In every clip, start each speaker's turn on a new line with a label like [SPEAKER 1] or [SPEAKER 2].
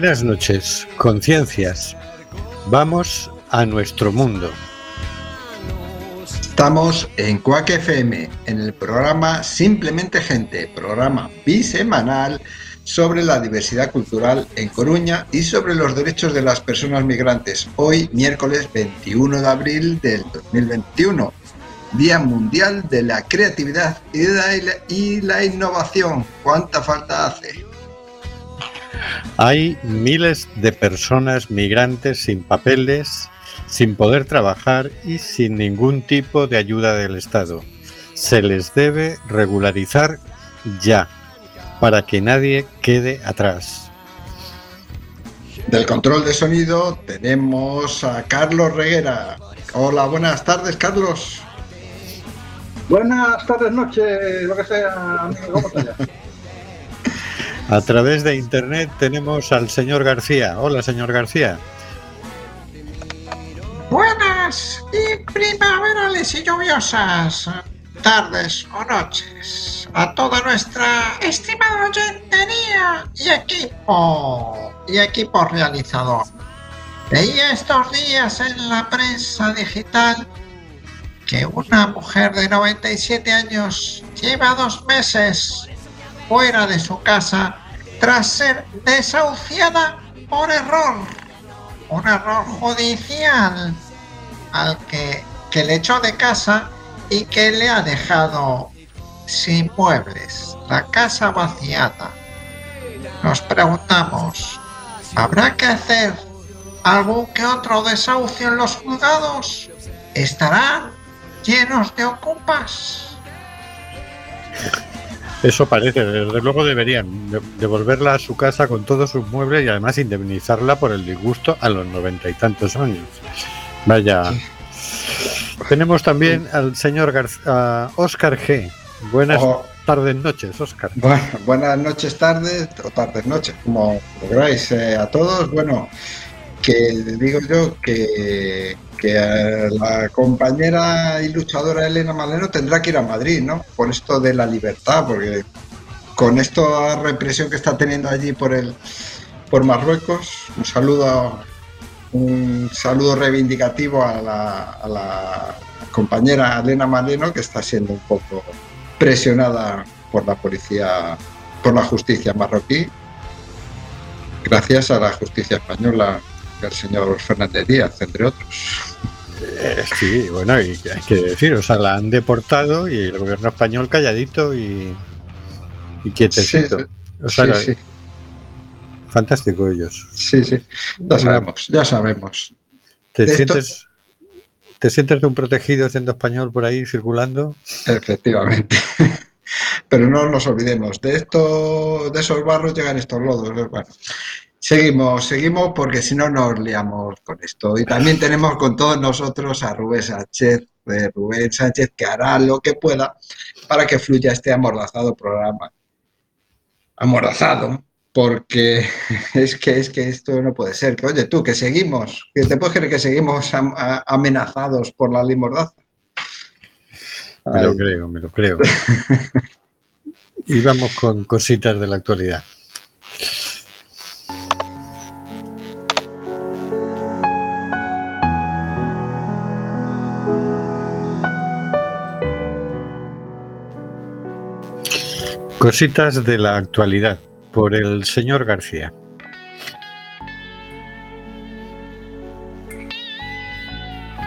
[SPEAKER 1] Buenas noches, conciencias. Vamos a nuestro mundo.
[SPEAKER 2] Estamos en Cuac FM, en el programa Simplemente Gente, programa bisemanal sobre la diversidad cultural en Coruña y sobre los derechos de las personas migrantes. Hoy, miércoles 21 de abril del 2021, Día Mundial de la Creatividad y y la Innovación. ¿Cuánta falta hace?
[SPEAKER 1] Hay miles de personas migrantes sin papeles, sin poder trabajar y sin ningún tipo de ayuda del Estado. Se les debe regularizar ya, para que nadie quede atrás.
[SPEAKER 2] Del control de sonido tenemos a Carlos Reguera. Hola, buenas tardes, Carlos.
[SPEAKER 3] Buenas tardes, noches, lo que sea, amigo, ¿cómo estás?
[SPEAKER 1] A través de internet tenemos al señor García. Hola, señor García.
[SPEAKER 4] Buenas y primaverales y lluviosas tardes o noches a toda nuestra estimada oyentería y equipo y equipo realizador. Veía estos días en la prensa digital que una mujer de 97 años lleva dos meses fuera de su casa tras ser desahuciada por error, un error judicial al que, le echó de casa y que le ha dejado sin muebles, la casa vaciada. Nos preguntamos, ¿habrá que hacer algún que otro desahucio en los juzgados? ¿Estarán llenos de ocupas?
[SPEAKER 1] Eso parece, desde luego deberían devolverla a su casa con todos sus muebles y además indemnizarla por el disgusto a los noventa y tantos años. Vaya. Tenemos también al señor Oscar G. Buenas tardes, noches, Oscar.
[SPEAKER 2] buenas noches, tardes, o tardes, noches, como queráis eh, a todos. Bueno, que digo yo que, la compañera y luchadora Elena Maleno tendrá que ir a Madrid, ¿no? Por esto de la libertad, porque con esta represión que está teniendo allí por el por Marruecos, un saludo un saludo reivindicativo a la compañera Elena Maleno que está siendo un poco presionada por la policía, por la justicia marroquí, gracias a la justicia española el señor Fernández Díaz, entre otros.
[SPEAKER 1] Eh, sí, bueno, y hay que decir, o sea, la han deportado y el gobierno español calladito y, y quietecito. Sí, sí. fantástico ellos.
[SPEAKER 2] Sí, sí, ya sabemos, ya sabemos.
[SPEAKER 1] ¿Te sientes, ¿Te sientes de un protegido siendo español por ahí circulando?
[SPEAKER 2] Efectivamente. Pero no nos olvidemos, de esto, de esos barros llegan estos lodos. Bueno, Seguimos, seguimos porque si no nos liamos con esto. Y también tenemos con todos nosotros a Rubén Sánchez, Rubén Sánchez, que hará lo que pueda para que fluya este amordazado programa. Amordazado, porque es que, es que esto no puede ser. Que, oye, tú, que seguimos, que te puedes creer que seguimos amenazados por la ley mordaza.
[SPEAKER 1] Me lo creo, me lo creo. y vamos con cositas de la actualidad. Cositas de la actualidad por el señor García.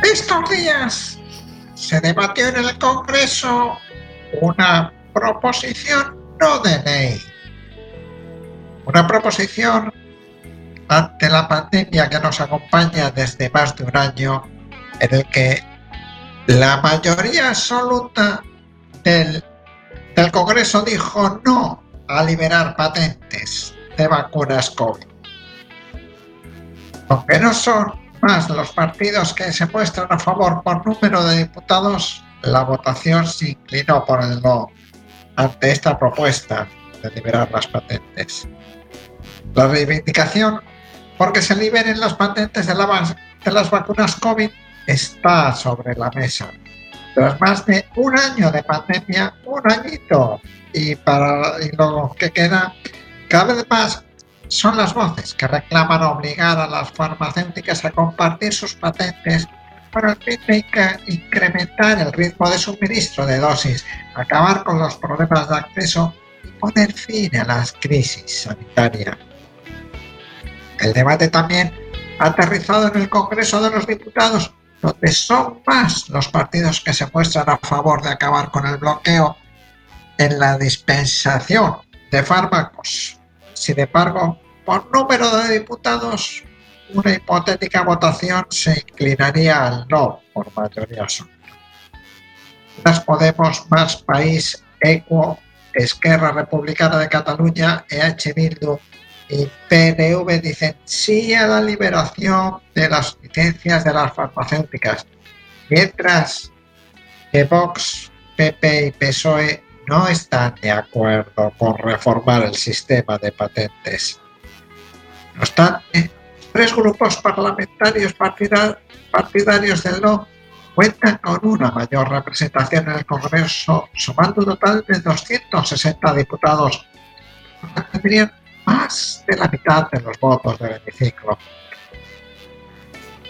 [SPEAKER 4] Estos días se debatió en el Congreso una proposición no de ley. Una proposición ante la pandemia que nos acompaña desde más de un año, en el que la mayoría absoluta del el Congreso dijo no a liberar patentes de vacunas COVID. Aunque no son más los partidos que se muestran a favor por número de diputados, la votación se inclinó por el no ante esta propuesta de liberar las patentes. La reivindicación porque se liberen las patentes de, de las vacunas COVID está sobre la mesa tras más de un año de pandemia, un añito, y para lo que queda, cada vez más son las voces que reclaman obligar a las farmacéuticas a compartir sus patentes con el fin de incrementar el ritmo de suministro de dosis, acabar con los problemas de acceso y poner fin a la crisis sanitaria. El debate también ha aterrizado en el Congreso de los Diputados, donde son más los partidos que se muestran a favor de acabar con el bloqueo en la dispensación de fármacos. Sin embargo, por número de diputados, una hipotética votación se inclinaría al no por mayoría absoluta. Las Podemos, Más País, Equo, Esquerra Republicana de Cataluña, EH Bildu y PNV dicen sí a la liberación de las licencias de las farmacéuticas, mientras que Vox, PP y PSOE no están de acuerdo con reformar el sistema de patentes. No obstante, tres grupos parlamentarios partida- partidarios del no cuentan con una mayor representación en el Congreso, sumando un total de 260 diputados. Más de la mitad de los votos del hemiciclo.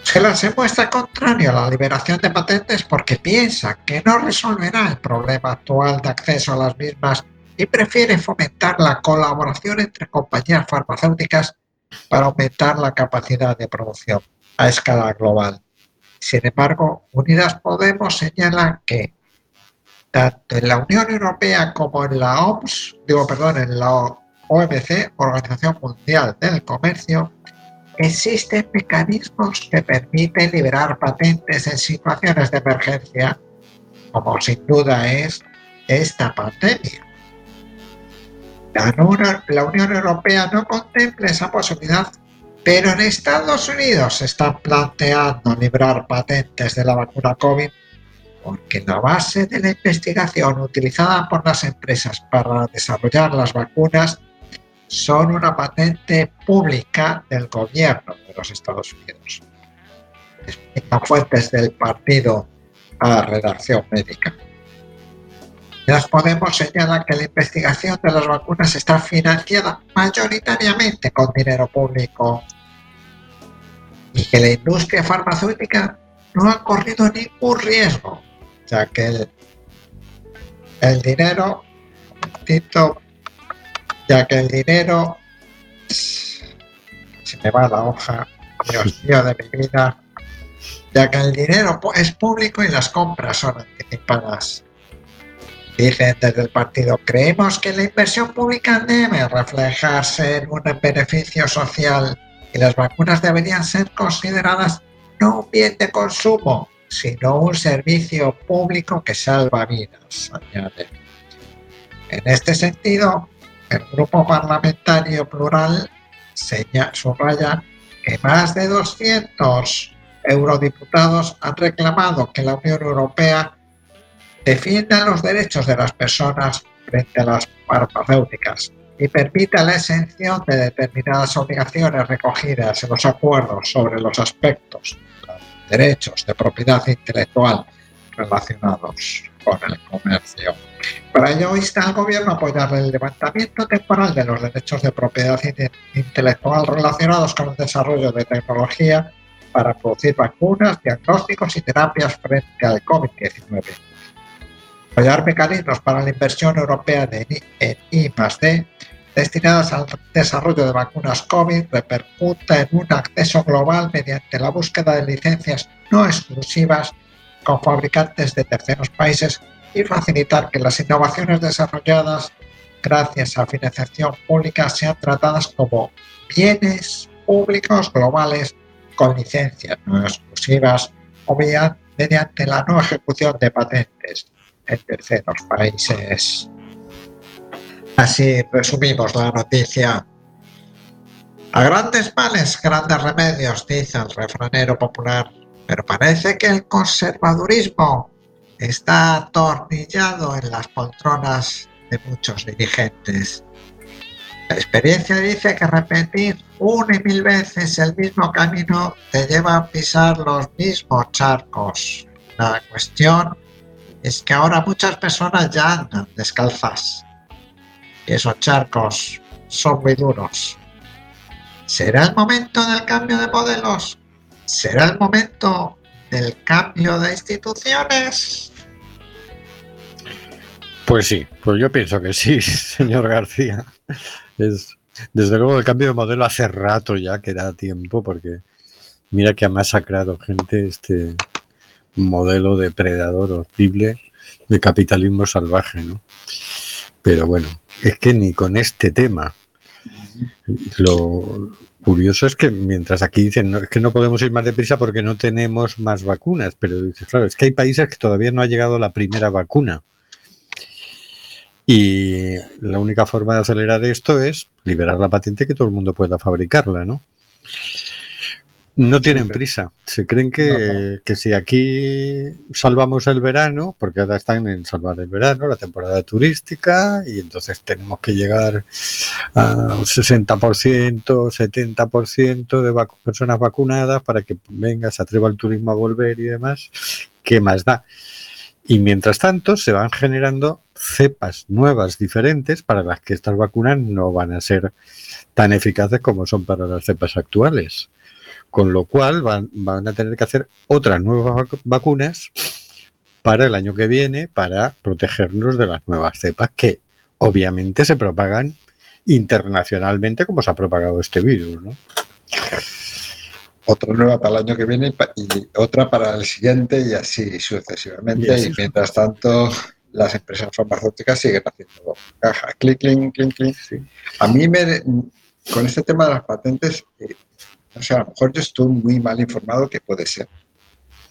[SPEAKER 4] Gela se muestra contrario a la liberación de patentes porque piensa que no resolverá el problema actual de acceso a las mismas y prefiere fomentar la colaboración entre compañías farmacéuticas para aumentar la capacidad de producción a escala global. Sin embargo, Unidas Podemos señala que tanto en la Unión Europea como en la OMS, digo, perdón, en la OMC, Organización Mundial del Comercio, existen mecanismos que permiten liberar patentes en situaciones de emergencia, como sin duda es esta pandemia. La Unión, Europea no contempla esa posibilidad, pero en Estados Unidos se están planteando librar patentes de la vacuna COVID porque la base de la investigación utilizada por las empresas para desarrollar las vacunas son una patente pública del gobierno de los Estados Unidos. Explican fuentes del partido a redacción médica. Las Podemos señala que la investigación de las vacunas está financiada mayoritariamente con dinero público y que la industria farmacéutica no ha corrido ningún riesgo, ya que el, el dinero, Tito, ya que el dinero, se me va la hoja, Dios mío de mi vida, ya que el dinero es público y las compras son anticipadas. Dicen desde el partido, creemos que la inversión pública debe reflejarse en un beneficio social y las vacunas deberían ser consideradas no un bien de consumo, sino un servicio público que salva vidas, añade. En este sentido, el grupo parlamentario plural seña- subraya que más de 200 eurodiputados han reclamado que la Unión Europea defienda los derechos de las personas frente a las farmacéuticas y permita la exención de determinadas obligaciones recogidas en los acuerdos sobre los aspectos de derechos de propiedad intelectual relacionados con el comercio. Para ello insta al gobierno a apoyar el levantamiento temporal de los derechos de propiedad inte- intelectual relacionados con el desarrollo de tecnología para producir vacunas, diagnósticos y terapias frente al COVID-19 apoyar mecanismos para la inversión europea de I- en I más D destinadas al desarrollo de vacunas COVID repercuta en un acceso global mediante la búsqueda de licencias no exclusivas con fabricantes de terceros países y facilitar que las innovaciones desarrolladas gracias a financiación pública sean tratadas como bienes públicos globales con licencias no exclusivas o mediante la no ejecución de patentes en terceros países. Así resumimos la noticia. A grandes males, grandes remedios, dice el refranero popular, pero parece que el conservadurismo está atornillado en las poltronas de muchos dirigentes. La experiencia dice que repetir una y mil veces el mismo camino te lleva a pisar los mismos charcos. La cuestión es que ahora muchas personas ya andan descalzas. Esos charcos son muy duros. ¿Será el momento del cambio de modelos? ¿Será el momento del cambio de instituciones?
[SPEAKER 1] Pues sí, pues yo pienso que sí, señor García. Es, desde luego el cambio de modelo hace rato ya que da tiempo porque mira que ha masacrado gente este modelo depredador horrible de capitalismo salvaje, ¿no? Pero bueno, es que ni con este tema. Lo curioso es que mientras aquí dicen que no podemos ir más deprisa porque no tenemos más vacunas, pero dices, claro, es que hay países que todavía no ha llegado la primera vacuna. Y la única forma de acelerar esto es liberar la patente que todo el mundo pueda fabricarla, ¿no? No tienen prisa. Se creen que,
[SPEAKER 2] No, no.
[SPEAKER 1] que si aquí salvamos el verano, porque ahora están en salvar el verano, la temporada turística, y entonces tenemos que llegar a un 60%, 70% de vacu- personas vacunadas para que venga, se atreva el turismo a volver y demás. ¿Qué más da? Y mientras tanto se van generando cepas nuevas, diferentes, para las que estas vacunas no van a ser tan eficaces como son para las cepas actuales. Con lo cual van, van a tener que hacer otras nuevas vacu- vacunas para el año que viene para protegernos de las nuevas cepas que obviamente se propagan internacionalmente como se ha propagado este virus. ¿no?
[SPEAKER 2] Otra nueva para el año que viene y otra para el siguiente y así sucesivamente.
[SPEAKER 1] Y así
[SPEAKER 2] Y mientras tanto, las empresas farmacéuticas siguen haciendo caja. Clic, clic, clic, clic. A mí, me, con este tema de las patentes, no sé, a lo mejor yo estoy muy mal informado, que puede ser.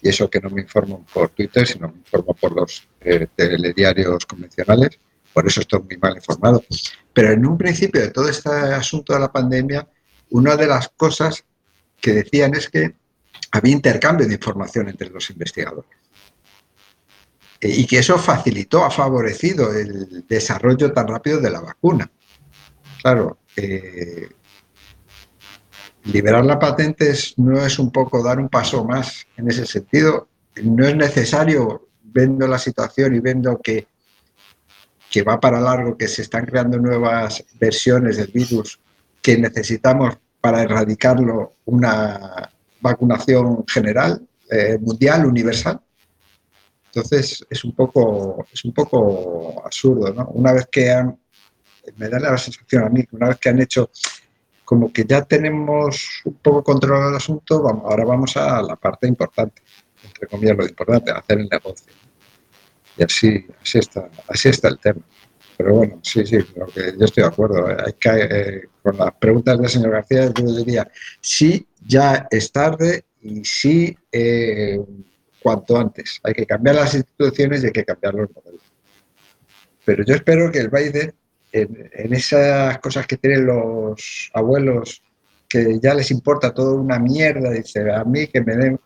[SPEAKER 2] Y eso que no me informo por Twitter, sino me informo por los eh, telediarios convencionales. Por eso estoy muy mal informado. Pero en un principio de todo este asunto de la pandemia, una de las cosas que decían es que había intercambio de información entre los investigadores. Eh, Y que eso facilitó, ha favorecido el desarrollo tan rápido de la vacuna. Claro, eh, liberar la patente es- no es un poco dar un paso más en ese sentido. No es necesario, viendo la situación y viendo que, que va para largo, que se están creando nuevas versiones del virus, que necesitamos para erradicarlo una vacunación general, eh, mundial, universal. Entonces es un poco, es un poco absurdo, ¿no? Una vez que han, me da la sensación a mí, que una vez que han hecho como que ya tenemos un poco controlado el asunto, vamos, ahora vamos a la parte importante, entre comillas lo importante, hacer el negocio. Y así, así está, así está el tema. Pero bueno, sí, sí, que yo estoy de acuerdo. Hay que, eh, con las preguntas del señor García, yo diría, sí, ya es tarde y sí, eh, cuanto antes. Hay que cambiar las instituciones y hay que cambiar los modelos. Pero yo espero que el Biden, en, esas cosas que tienen los abuelos, que ya les importa toda una mierda, dice, a mí que me den,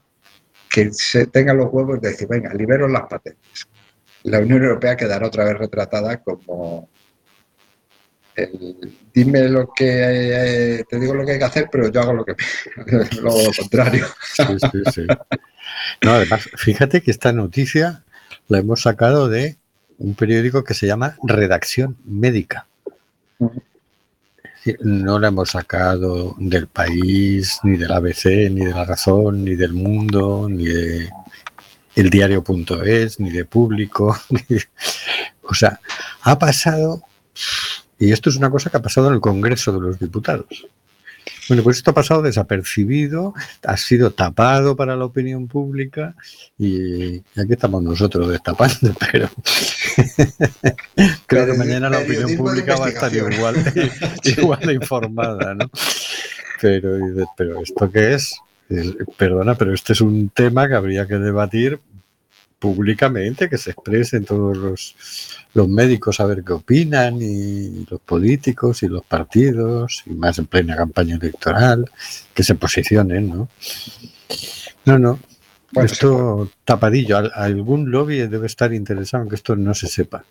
[SPEAKER 2] que se tengan los huevos de decir, venga, libero las patentes la Unión Europea quedará otra vez retratada como el, dime lo que eh, te digo lo que hay que hacer, pero yo hago lo que lo contrario.
[SPEAKER 1] Sí, sí, sí. No, además, fíjate que esta noticia la hemos sacado de un periódico que se llama Redacción Médica. No la hemos sacado del país, ni del ABC, ni de la razón, ni del mundo, ni de el diario.es, ni de público. ni- O sea, ha pasado, y esto es una cosa que ha pasado en el Congreso de los Diputados. Bueno, pues esto ha pasado desapercibido, ha sido tapado para la opinión pública y aquí estamos nosotros destapando, pero creo que mañana la opinión pública va a estar igual, igual de informada, ¿no? Pero, pero ¿esto qué es? Perdona, pero este es un tema que habría que debatir públicamente, que se expresen todos los, los médicos a ver qué opinan, y los políticos y los partidos, y más en plena campaña electoral, que se posicionen, ¿no? No, no.
[SPEAKER 2] Bueno,
[SPEAKER 1] esto tapadillo. Al- Algún lobby debe estar interesado en que esto no se sepa.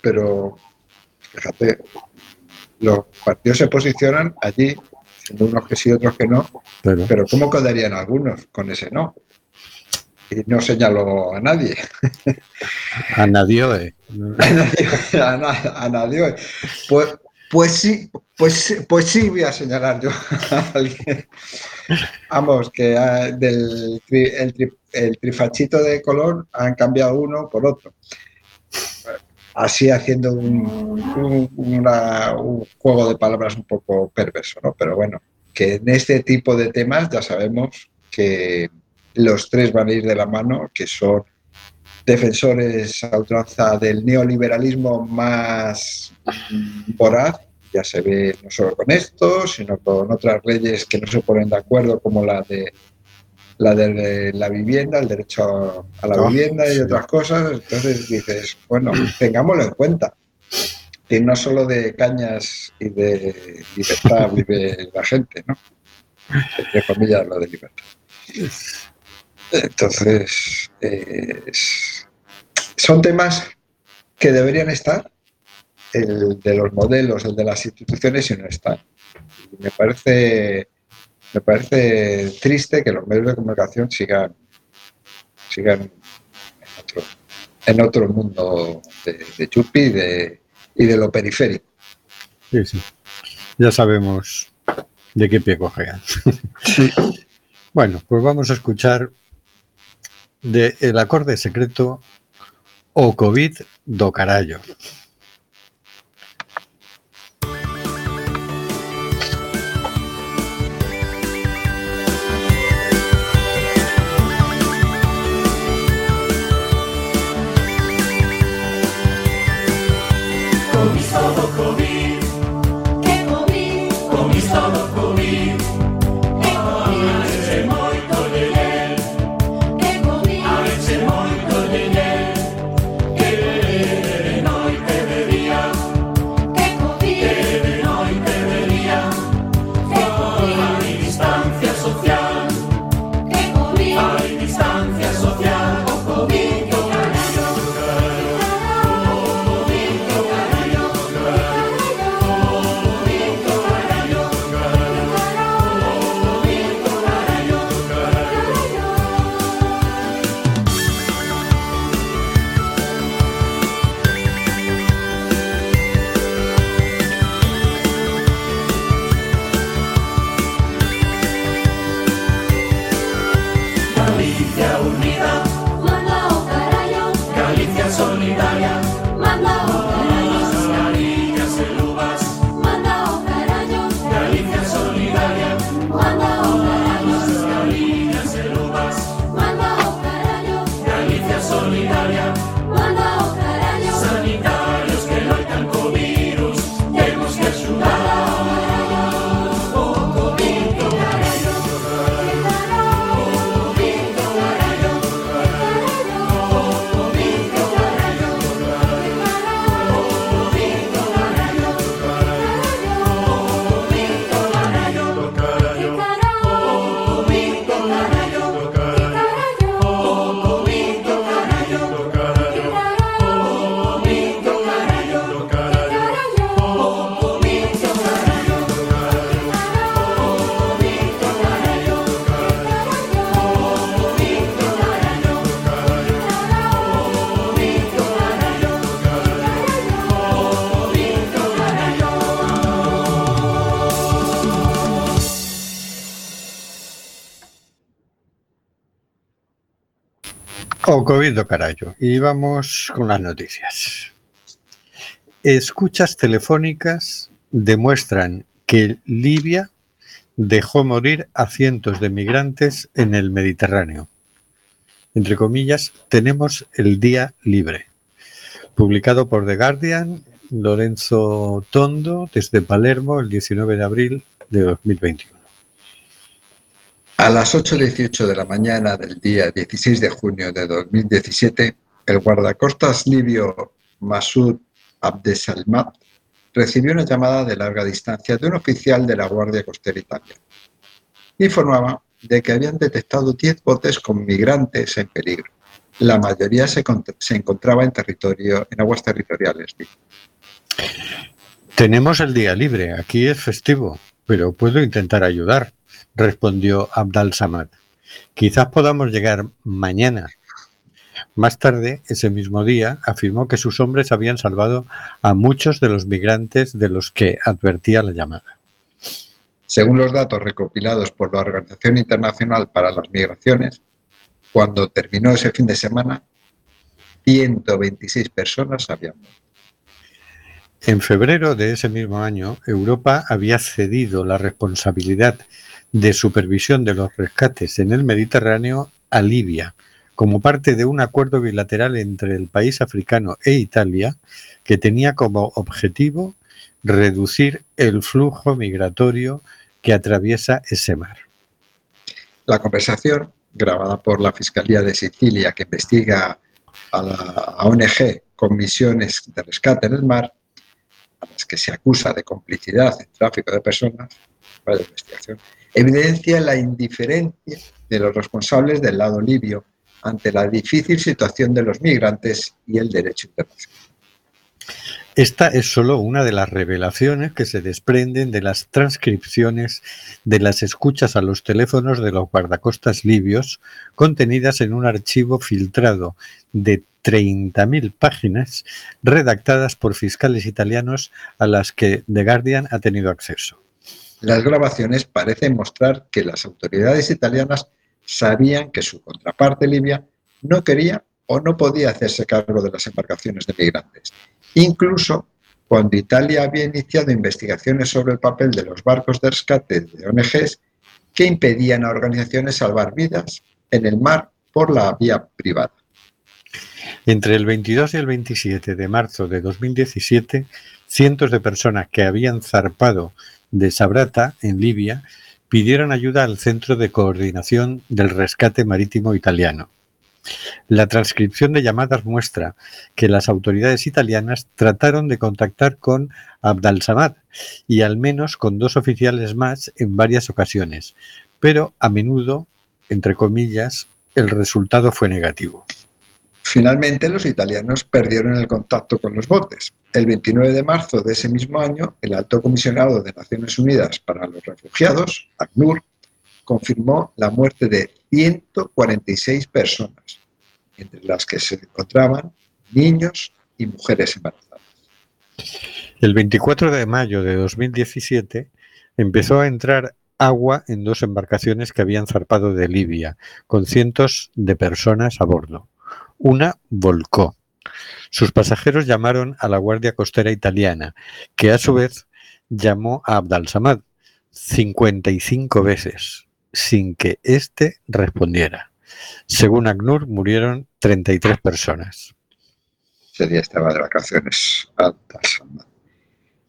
[SPEAKER 2] Pero fíjate, los partidos se posicionan allí, unos que sí, otros que no,
[SPEAKER 1] Pero,
[SPEAKER 2] pero ¿cómo quedarían algunos con ese no? Y no señaló a nadie.
[SPEAKER 1] a nadie.
[SPEAKER 2] a nadie, a nadie. Pues, Pues sí, pues, pues sí voy a señalar yo a alguien. Vamos, que ah, del el, tri- el trifachito de color han cambiado uno por otro. Así haciendo un, un- una- un juego de palabras un poco perverso, ¿no? Pero bueno, que en este tipo de temas ya sabemos que los tres van a ir de la mano, que son defensores a ultranza del neoliberalismo más voraz, ya se ve no solo con esto, sino con otras leyes que no se ponen de acuerdo, como la de la de la vivienda, el derecho a la
[SPEAKER 1] Ah,
[SPEAKER 2] vivienda y
[SPEAKER 1] sí.
[SPEAKER 2] otras cosas. Entonces dices, bueno, tengámoslo en cuenta. Que no solo de cañas y de libertad vive la gente, ¿no? Entre comillas, lo de libertad. Entonces, eh, es- son temas que deberían estar, el de los modelos, el de las instituciones, y no están. Y me parece, me parece triste que los medios de comunicación sigan, sigan en, otro, en otro mundo de, de chupi y de, y de lo periférico.
[SPEAKER 1] Sí, sí. Ya sabemos de qué pie cojean. bueno, pues vamos a escuchar de el acorde secreto o COVID do carallo.
[SPEAKER 5] COVID
[SPEAKER 1] do carallo. Y vamos con las noticias. Escuchas telefónicas demuestran que Libia dejó morir a cientos de migrantes en el Mediterráneo. Entre comillas, tenemos el día libre. Publicado por The Guardian, Lorenzo Tondo, desde Palermo, el 19 de abril de 2021.
[SPEAKER 2] A las 8.18 de la mañana del día 16 de junio de 2017, el guardacostas libio Masud Abdesalmat recibió una llamada de larga distancia de un oficial de la Guardia Costera Italiana. Informaba de que habían detectado 10 botes con migrantes en peligro. La mayoría se, se encontraba en territorio, en aguas territoriales.
[SPEAKER 1] Tenemos el día libre, aquí es festivo, pero puedo intentar ayudar, respondió Abdal Samad. Quizás podamos llegar mañana. Más tarde, ese mismo día, afirmó que sus hombres habían salvado a muchos de los migrantes de los que advertía la llamada.
[SPEAKER 2] Según los datos recopilados por la Organización Internacional para las Migraciones, cuando terminó ese fin de semana, 126 personas habían muerto.
[SPEAKER 1] En febrero de ese mismo año, Europa había cedido la responsabilidad de supervisión de los rescates en el Mediterráneo a Libia, como parte de un acuerdo bilateral entre el país africano e Italia que tenía como objetivo reducir el flujo migratorio que atraviesa ese mar.
[SPEAKER 2] La conversación, grabada por la Fiscalía de Sicilia que investiga a la ONG con misiones de rescate en el mar, que se acusa de complicidad en tráfico de personas, para la evidencia la indiferencia de los responsables del lado libio ante la difícil situación de los migrantes y el derecho internacional.
[SPEAKER 1] Esta es solo una de las revelaciones que se desprenden de las transcripciones de las escuchas a los teléfonos de los guardacostas libios contenidas en un archivo filtrado de 30.000 páginas redactadas por fiscales italianos a las que The Guardian ha tenido acceso.
[SPEAKER 2] Las grabaciones parecen mostrar que las autoridades italianas sabían que su contraparte libia no quería o no podía hacerse cargo de las embarcaciones de migrantes. Incluso cuando Italia había iniciado investigaciones sobre el papel de los barcos de rescate de ONGs que impedían a organizaciones salvar vidas en el mar por la vía privada.
[SPEAKER 1] Entre el 22 y el 27 de marzo de 2017, cientos de personas que habían zarpado de Sabrata, en Libia, pidieron ayuda al Centro de Coordinación del Rescate Marítimo Italiano. La transcripción de llamadas muestra que las autoridades italianas trataron de contactar con Abdal-Samad y al menos con dos oficiales más en varias ocasiones, pero a menudo, entre comillas, el resultado fue negativo.
[SPEAKER 2] Finalmente, los italianos perdieron el contacto con los botes. El 29 de marzo de ese mismo año, el alto comisionado de Naciones Unidas para los Refugiados, ACNUR, confirmó la muerte de 146 personas, entre las que se encontraban niños y mujeres embarazadas.
[SPEAKER 1] El 24 de mayo de 2017 empezó a entrar agua en dos embarcaciones que habían zarpado de Libia, con cientos de personas a bordo. Una volcó. Sus pasajeros llamaron a la Guardia Costera Italiana, que a su vez llamó a Abdal Samad 55 veces, sin que éste respondiera. Según ACNUR, murieron 33 personas.
[SPEAKER 2] Ese día estaba de vacaciones.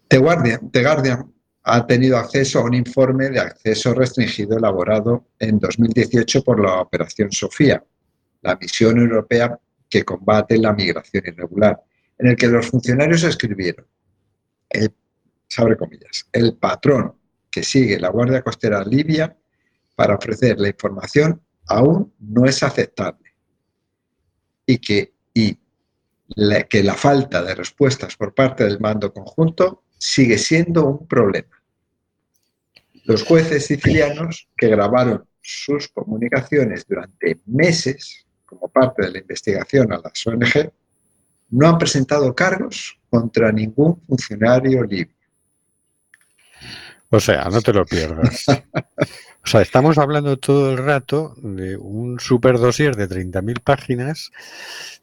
[SPEAKER 2] The Guardian, The Guardian ha tenido acceso a un informe de acceso restringido elaborado en 2018 por la Operación Sofía, la misión europea que combate la migración irregular, en el que los funcionarios escribieron, el, comillas, el patrón que sigue la Guardia Costera Libia para ofrecer la información aún no es aceptable y que, y la, que la falta de respuestas por parte del mando conjunto sigue siendo un problema. Los jueces sicilianos que grabaron sus comunicaciones durante meses como parte de la investigación a las ONG no han presentado cargos contra ningún funcionario libio.
[SPEAKER 1] O sea, no te lo pierdas. O sea, estamos hablando todo el rato de un super dossier de 30.000 páginas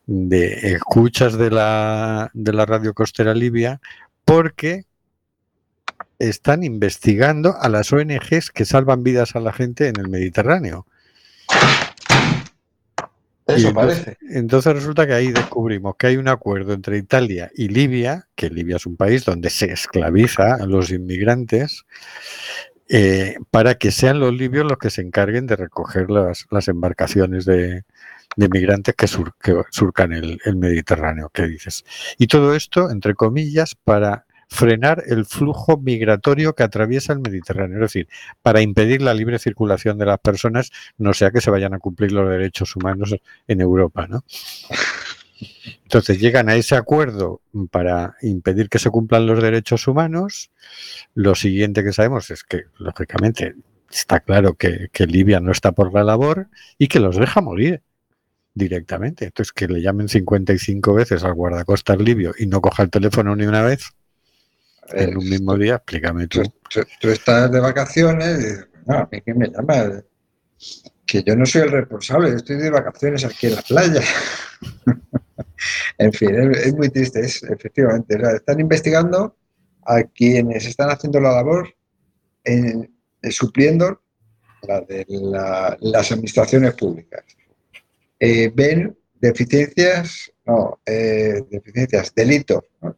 [SPEAKER 1] de escuchas de la, de la radio costera libia porque están investigando a las ONGs que salvan vidas a la gente en el Mediterráneo.
[SPEAKER 2] Eso
[SPEAKER 1] entonces-
[SPEAKER 2] parece.
[SPEAKER 1] Entonces resulta que ahí descubrimos que hay un acuerdo entre Italia y Libia, que Libia es un país donde se esclaviza a los inmigrantes, eh, para que sean los libios los que se encarguen de recoger las, las embarcaciones de, de migrantes que, sur- que surcan el, el Mediterráneo, que dices. Y todo esto, entre comillas, para frenar el flujo migratorio que atraviesa el Mediterráneo, es decir, para impedir la libre circulación de las personas, no sea que se vayan a cumplir los derechos humanos en Europa, ¿no? Entonces llegan a ese acuerdo para impedir que se cumplan los derechos humanos. Lo siguiente que sabemos es que, lógicamente, está claro que, que Libia no está por la labor y que los deja morir. directamente. Entonces, que le llamen 55 veces al guardacostas libio y no coja el teléfono ni una vez en un mismo día, explícame tú.
[SPEAKER 2] Tú, tú- tú estás de vacaciones y dices, no, a mí que me llama. Que yo no soy el responsable, yo estoy de vacaciones aquí en la playa. en fin, es, muy triste, es, efectivamente. están investigando a quienes están haciendo la labor en supliendo la de la- las administraciones públicas. Eh, ven deficiencias, no, eh, deficiencias, delitos. ¿no?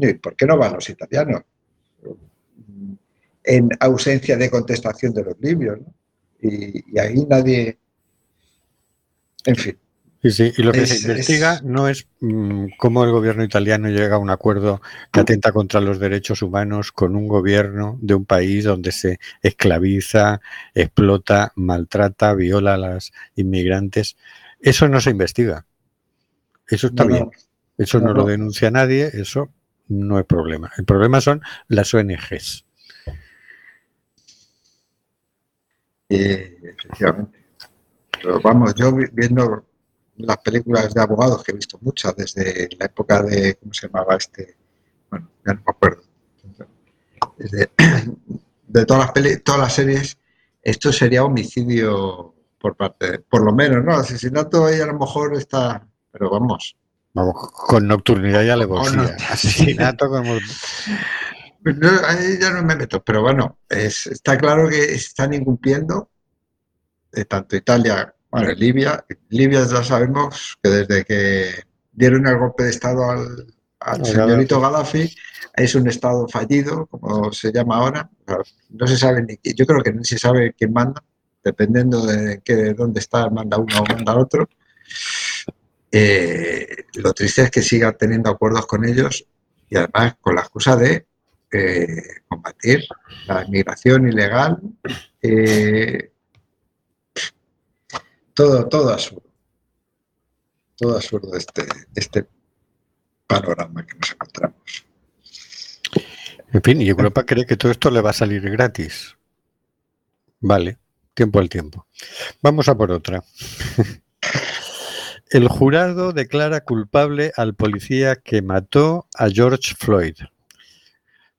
[SPEAKER 2] ¿y por qué no van los italianos? En ausencia de contestación de los libios. ¿no? Y, y ahí nadie. En fin,
[SPEAKER 1] Sí, sí, y lo que
[SPEAKER 2] Es-
[SPEAKER 1] se investiga
[SPEAKER 2] es-
[SPEAKER 1] no es mm, cómo el gobierno italiano llega a un acuerdo que atenta contra los derechos humanos con un gobierno de un país donde se esclaviza, explota, maltrata, viola a las inmigrantes. Eso no se investiga. Eso está
[SPEAKER 2] no,
[SPEAKER 1] bien. Eso no,
[SPEAKER 2] No,
[SPEAKER 1] lo denuncia nadie, eso no es problema. El problema son las ONGs.
[SPEAKER 2] eh, efectivamente. Pero vamos, yo vi- viendo las películas de abogados, que he visto muchas desde la época de, ¿cómo se llamaba este? Bueno, ya no me acuerdo. Desde, de todas las, peli- todas las series, esto sería homicidio por parte, por lo menos, ¿no? Asesinato ahí a lo mejor está, pero vamos.
[SPEAKER 1] Vamos, con nocturnidad y alevosía.
[SPEAKER 2] no-
[SPEAKER 1] Asesinato como...
[SPEAKER 2] Pues no, ahí ya no me meto, pero bueno, es- está claro que están incumpliendo eh, tanto Italia, bueno, Libia. Libia ya sabemos que desde que dieron el golpe de Estado al, señorito Gaddafi, es un Estado fallido, como se llama ahora. No se sabe ni, yo creo que ni se sabe quién manda, dependiendo de, que, de dónde está, manda uno o manda otro. Eh, lo triste es que siga teniendo acuerdos con ellos y además con la excusa de eh, combatir la inmigración ilegal, eh, todo, todo absurdo. Todo absurdo este, este panorama que nos encontramos.
[SPEAKER 1] En fin, y Europa cree que todo esto le va a salir gratis. Vale, tiempo al tiempo. Vamos a por otra. El jurado declara culpable al policía que mató a George Floyd.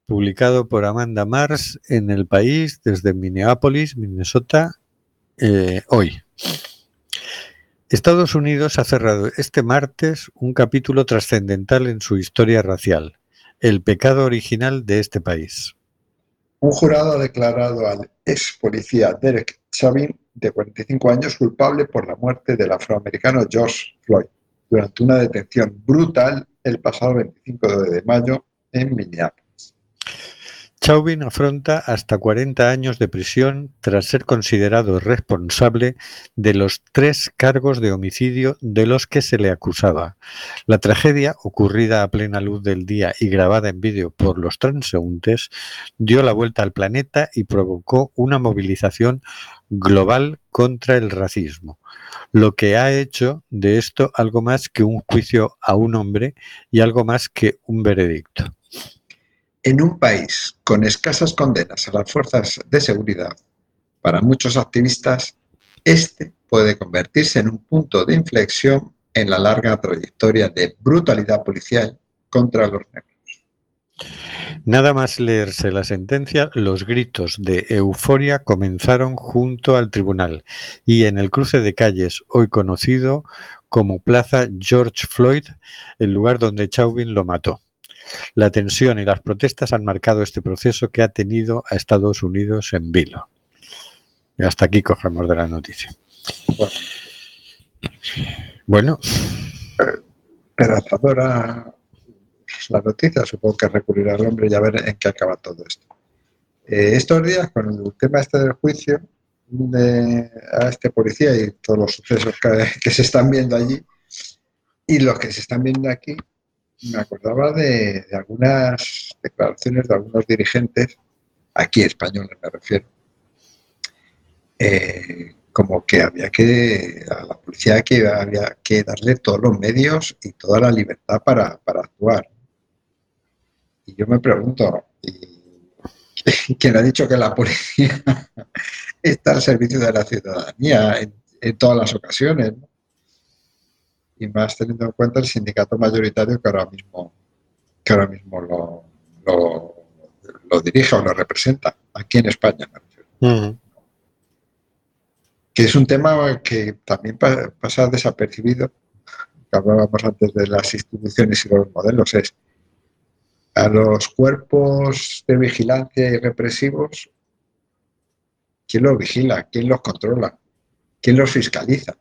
[SPEAKER 1] Publicado por Amanda Mars en El País desde Minneapolis, Minnesota, eh, hoy. Estados Unidos ha cerrado este martes un capítulo trascendental en su historia racial el pecado original de este país.
[SPEAKER 2] Un jurado ha declarado al ex policía Derek Chauvin, de 45 años, culpable por la muerte del afroamericano George Floyd durante una detención brutal el pasado 25 de mayo en Minneapolis.
[SPEAKER 1] Chauvin afronta hasta 40 años de prisión tras ser considerado responsable de los tres cargos de homicidio de los que se le acusaba. La tragedia, ocurrida a plena luz del día y grabada en vídeo por los transeúntes, dio la vuelta al planeta y provocó una movilización global contra el racismo, lo que ha hecho de esto algo más que un juicio a un hombre y algo más que un veredicto.
[SPEAKER 2] En un país con escasas condenas a las fuerzas de seguridad, para muchos activistas, este puede convertirse en un punto de inflexión en la larga trayectoria de brutalidad policial contra los negros.
[SPEAKER 1] Nada más leerse la sentencia, los gritos de euforia comenzaron junto al tribunal y en el cruce de calles, hoy conocido como Plaza George Floyd, el lugar donde Chauvin lo mató. La tensión y las protestas han marcado este proceso que ha tenido a Estados Unidos en vilo. Y hasta aquí cogemos de la noticia. Bueno,
[SPEAKER 2] Esperanzadora la noticia, supongo que recurrirá al hombre y a ver en qué acaba todo esto. Eh, estos días, con el tema este del juicio de, a este policía y todos los sucesos que, que se están viendo allí y los que se están viendo aquí, me acordaba de, algunas declaraciones de algunos dirigentes, aquí españoles me refiero, eh, como que había que, a la policía que había que darle todos los medios y toda la libertad para, para actuar. Y yo me pregunto, ¿y quién ha dicho que la policía está al servicio de la ciudadanía en, en todas las ocasiones? ¿no? Y más teniendo en cuenta el sindicato mayoritario que ahora mismo, que ahora mismo lo, lo, lo dirige o lo representa aquí en España. refiero.
[SPEAKER 1] Mm.
[SPEAKER 2] Que es un tema que también pa- pasa desapercibido, que hablábamos antes de las instituciones y los modelos, es a los cuerpos de vigilancia y represivos, ¿quién los vigila? ¿Quién los controla? ¿Quién los fiscaliza?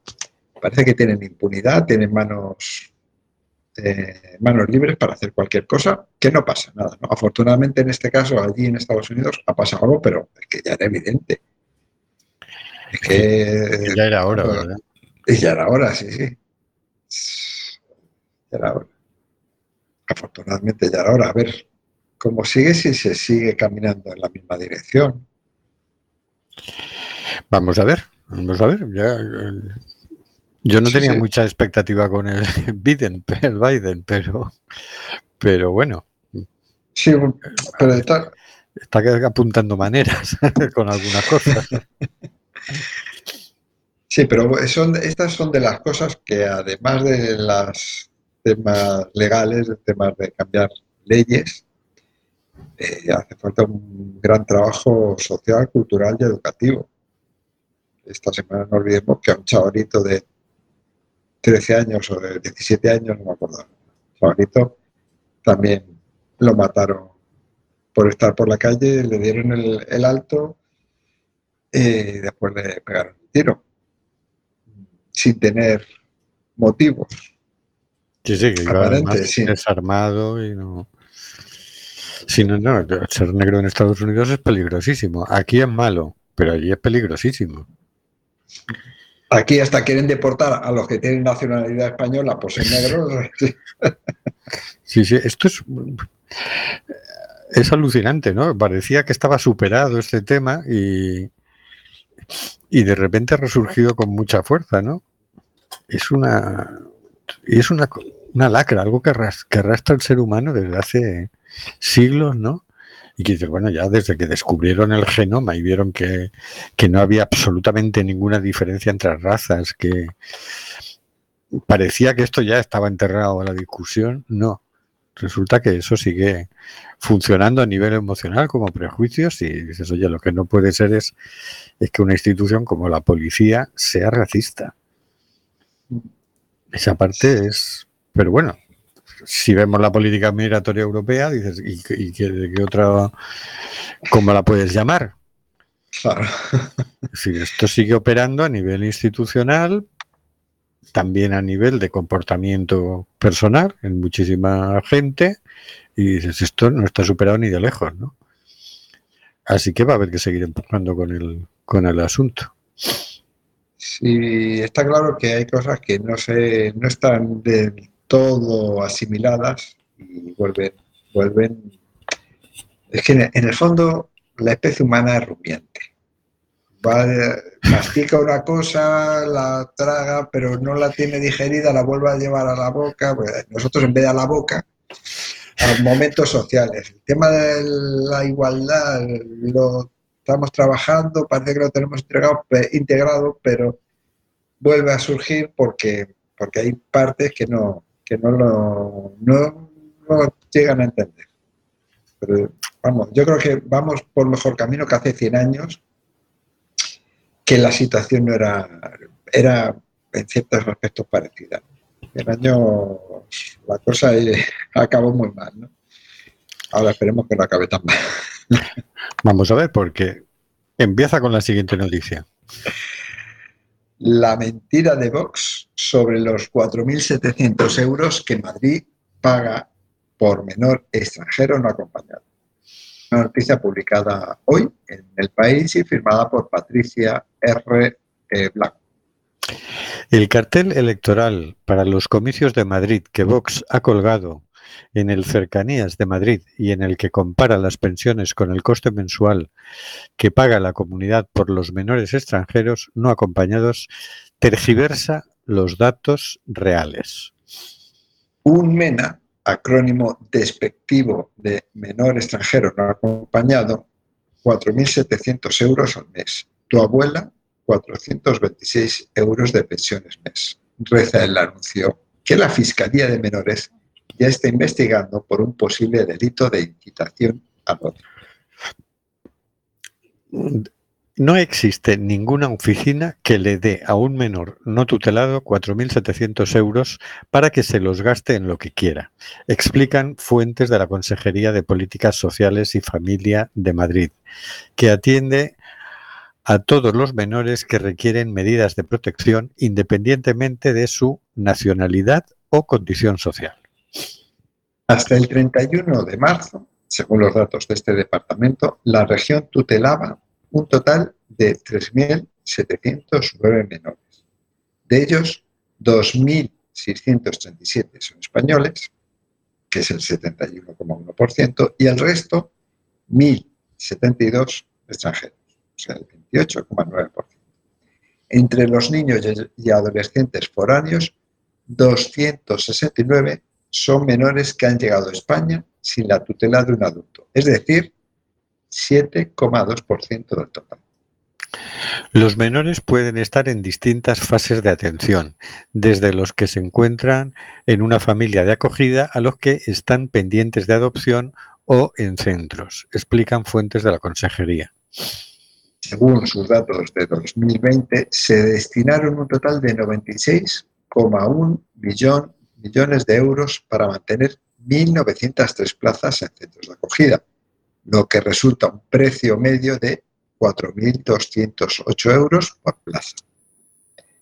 [SPEAKER 2] Parece que tienen impunidad, tienen manos, eh, manos libres para hacer cualquier cosa, que no pasa nada. ¿no? Afortunadamente, en este caso, allí en Estados Unidos ha pasado algo, pero es que ya era evidente. Es que
[SPEAKER 1] Ya era hora, ¿verdad?
[SPEAKER 2] ya era hora, sí, sí. Ya era hora. Afortunadamente ya era hora. A ver cómo sigue si se sigue caminando en la misma dirección.
[SPEAKER 1] Vamos a ver, vamos a ver. Ya, eh, yo no
[SPEAKER 2] Sí,
[SPEAKER 1] tenía
[SPEAKER 2] sí.
[SPEAKER 1] mucha expectativa con el Biden, el Biden, pero, pero bueno,
[SPEAKER 2] Sí, pero
[SPEAKER 1] está apuntando maneras con algunas cosas.
[SPEAKER 2] sí, pero son, estas son de las cosas que además de los temas legales, de temas de cambiar leyes, eh, hace falta un gran trabajo social, cultural y educativo. Esta semana no olvidemos que a un chavalito de 13 años o de 17 años, no me acuerdo, chavalito, también lo mataron por estar por la calle, le dieron el, el alto y después le pegaron un tiro, sin tener motivos.
[SPEAKER 1] Sí, sí, que iba
[SPEAKER 2] Aparente,
[SPEAKER 1] además
[SPEAKER 2] sí.
[SPEAKER 1] desarmado y no. Si no, no, ser negro en Estados Unidos es peligrosísimo. Aquí es malo, pero allí es peligrosísimo.
[SPEAKER 2] Aquí hasta quieren deportar a los que tienen nacionalidad española por ser negros.
[SPEAKER 1] Sí, sí, esto es, es alucinante, ¿no? Parecía que estaba superado este tema y, y de repente ha resurgido con mucha fuerza, ¿no? Es una, es una, una lacra, algo que, arras- que arrastra el ser humano desde hace siglos, ¿no? Y que dices, bueno, ya desde que descubrieron el genoma y vieron que, que no había absolutamente ninguna diferencia entre razas, que parecía que esto ya estaba enterrado a la discusión, no. Resulta que eso sigue funcionando a nivel emocional como prejuicios y dices, oye, lo que no puede ser es, es que una institución como la policía sea racista. Esa parte es... Pero bueno, si vemos la política migratoria europea, dices, ¿y, y qué, de qué otra... ¿Cómo la puedes llamar?
[SPEAKER 2] Claro.
[SPEAKER 1] Esto sigue operando a nivel institucional, también a nivel de comportamiento personal en muchísima gente, y dices, esto no está superado ni de lejos, ¿no? Así que va a haber que seguir empujando con el, con el asunto.
[SPEAKER 2] Sí, está claro que hay cosas que no se, no están del todo asimiladas y vuelven, vuelven. Es que en, el fondo la especie humana es rumiante. Va, mastica una cosa, la traga, pero no la tiene digerida, la vuelve a llevar a la boca. Pues nosotros en vez de a la boca, a momentos sociales. El tema de la igualdad lo estamos trabajando, parece que lo tenemos integrado pero vuelve a surgir porque, porque hay partes que no, que no lo llegan a entender. Pero vamos, yo creo que vamos por mejor camino que hace 100 años, que la situación no era, era en ciertos aspectos parecida. En años la cosa eh, acabó muy mal, ¿no? Ahora esperemos que no acabe tan mal.
[SPEAKER 1] Vamos a ver, porque empieza con la siguiente noticia.
[SPEAKER 2] La mentira de Vox sobre los 4.700 euros que Madrid paga por menor extranjero no acompañado. Una noticia publicada hoy en El País y firmada por Patricia R. eh, Blanco.
[SPEAKER 1] El cartel electoral para los comicios de Madrid que Vox ha colgado en el Cercanías de Madrid y en el que compara las pensiones con el coste mensual que paga la comunidad por los menores extranjeros no acompañados tergiversa los datos reales.
[SPEAKER 2] Un MENA, acrónimo despectivo de menor extranjero no acompañado, 4.700 euros al mes. Tu abuela, 426 euros de pensiones mes. Reza el anuncio que la Fiscalía de Menores ya está investigando por un posible delito de incitación al odio.
[SPEAKER 1] No existe ninguna oficina que le dé a un menor no tutelado 4.700 euros para que se los gaste en lo que quiera, explican fuentes de la Consejería de Políticas Sociales y Familia de Madrid, que atiende a todos los menores que requieren medidas de protección independientemente de su nacionalidad o condición social.
[SPEAKER 2] Hasta el 31 de marzo, según los datos de este departamento, la región tutelaba un total de 3.709 menores. De ellos, 2.637 son españoles, que es el 71,1%, y el resto, 1.072 extranjeros, o sea, el 28,9%. Entre los niños y adolescentes foráneos, 269 son menores que han llegado a España sin la tutela de un adulto, es decir, 7,2% del total.
[SPEAKER 1] Los menores pueden estar en distintas fases de atención, desde los que se encuentran en una familia de acogida a los que están pendientes de adopción o en centros, explican fuentes de la consejería.
[SPEAKER 2] Según sus datos de 2020, se destinaron un total de 96,1 millón, millones de euros para mantener 1.903 plazas en centros de acogida, lo que resulta un precio medio de 4.208 euros por plaza.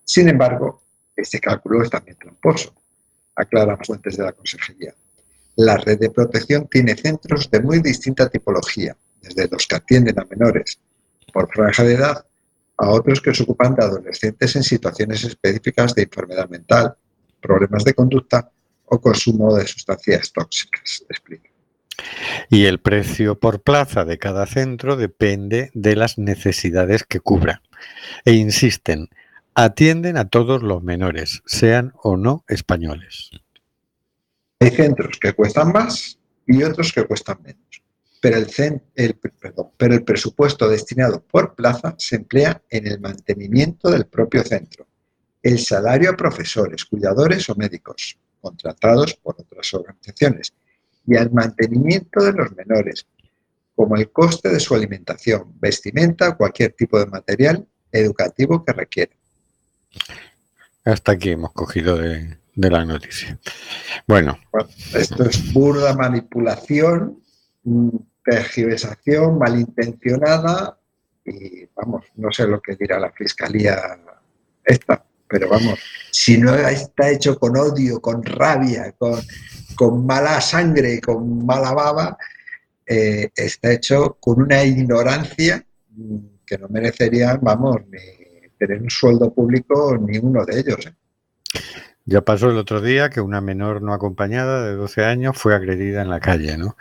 [SPEAKER 2] Sin embargo, este cálculo es también tramposo, aclaran fuentes de la Consejería. La red de protección tiene centros de muy distinta tipología, desde los que atienden a menores por franja de edad a otros que se ocupan de adolescentes en situaciones específicas de enfermedad mental, problemas de conducta o consumo de sustancias tóxicas, explica.
[SPEAKER 1] Y el precio por plaza de cada centro depende de las necesidades que cubra. E insisten, atienden a todos los menores, sean o no españoles.
[SPEAKER 2] Hay centros que cuestan más y otros que cuestan menos. Pero el, cen- el- perdón, pero el presupuesto destinado por plaza se emplea en el mantenimiento del propio centro, el salario a profesores, cuidadores o médicos contratados por otras organizaciones y al mantenimiento de los menores, como el coste de su alimentación, vestimenta o cualquier tipo de material educativo que requiera.
[SPEAKER 1] Hasta aquí hemos cogido de, de la noticia. Bueno,
[SPEAKER 2] Bueno, esto es burda manipulación, mm, tergiversación malintencionada y vamos, no sé lo que dirá la fiscalía esta, pero vamos, si no está hecho con odio, con rabia, con, con mala sangre, con mala baba, eh, está hecho con una ignorancia mm, que no merecerían, vamos, ni tener un sueldo público ni uno de ellos. ¿eh?
[SPEAKER 1] Ya pasó el otro día que una menor no acompañada de 12 años fue agredida en la calle, ¿no?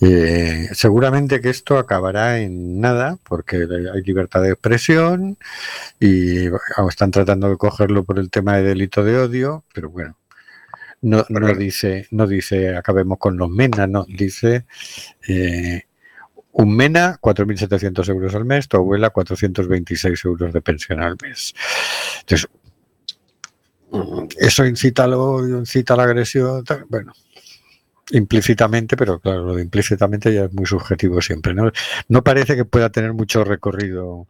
[SPEAKER 1] Eh, seguramente que esto acabará en nada, porque hay libertad de expresión y están tratando de cogerlo por el tema de delito de odio, pero bueno, no, no dice, no dice acabemos con los MENA, no, dice eh, un MENA, 4.700 euros al mes, tu abuela, 426 euros de pensión al mes. Entonces, eso incita al odio, incita a la agresión, tal, bueno, implícitamente, pero claro, lo de implícitamente ya es muy subjetivo siempre, ¿no? No parece que pueda tener mucho recorrido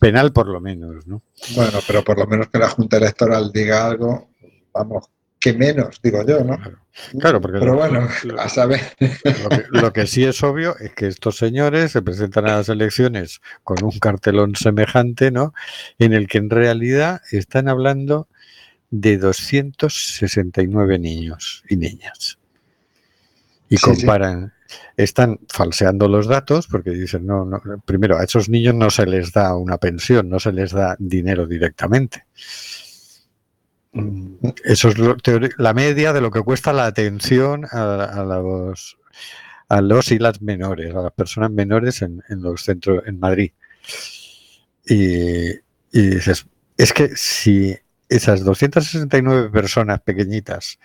[SPEAKER 1] penal, por lo menos, ¿no?
[SPEAKER 2] Bueno, pero por lo menos que la Junta Electoral diga algo, vamos, que menos, digo yo, ¿no?
[SPEAKER 1] Claro, Claro, porque
[SPEAKER 2] Pero
[SPEAKER 1] lo-
[SPEAKER 2] bueno,
[SPEAKER 1] lo-
[SPEAKER 2] a saber.
[SPEAKER 1] Lo que, lo que sí es obvio es que estos señores se presentan a las elecciones con un cartelón semejante, ¿no? En el que en realidad están hablando de 269 niños y niñas. Y
[SPEAKER 2] Sí, sí.
[SPEAKER 1] comparan, están falseando los datos porque dicen, no, no, primero, a esos niños no se les da una pensión, no se les da dinero directamente. Mm, Eso es lo- la media de lo que cuesta la atención a, a los a los y las menores, a las personas menores en, en los centros en Madrid. Y, y dices, es que si esas 269 personas pequeñitas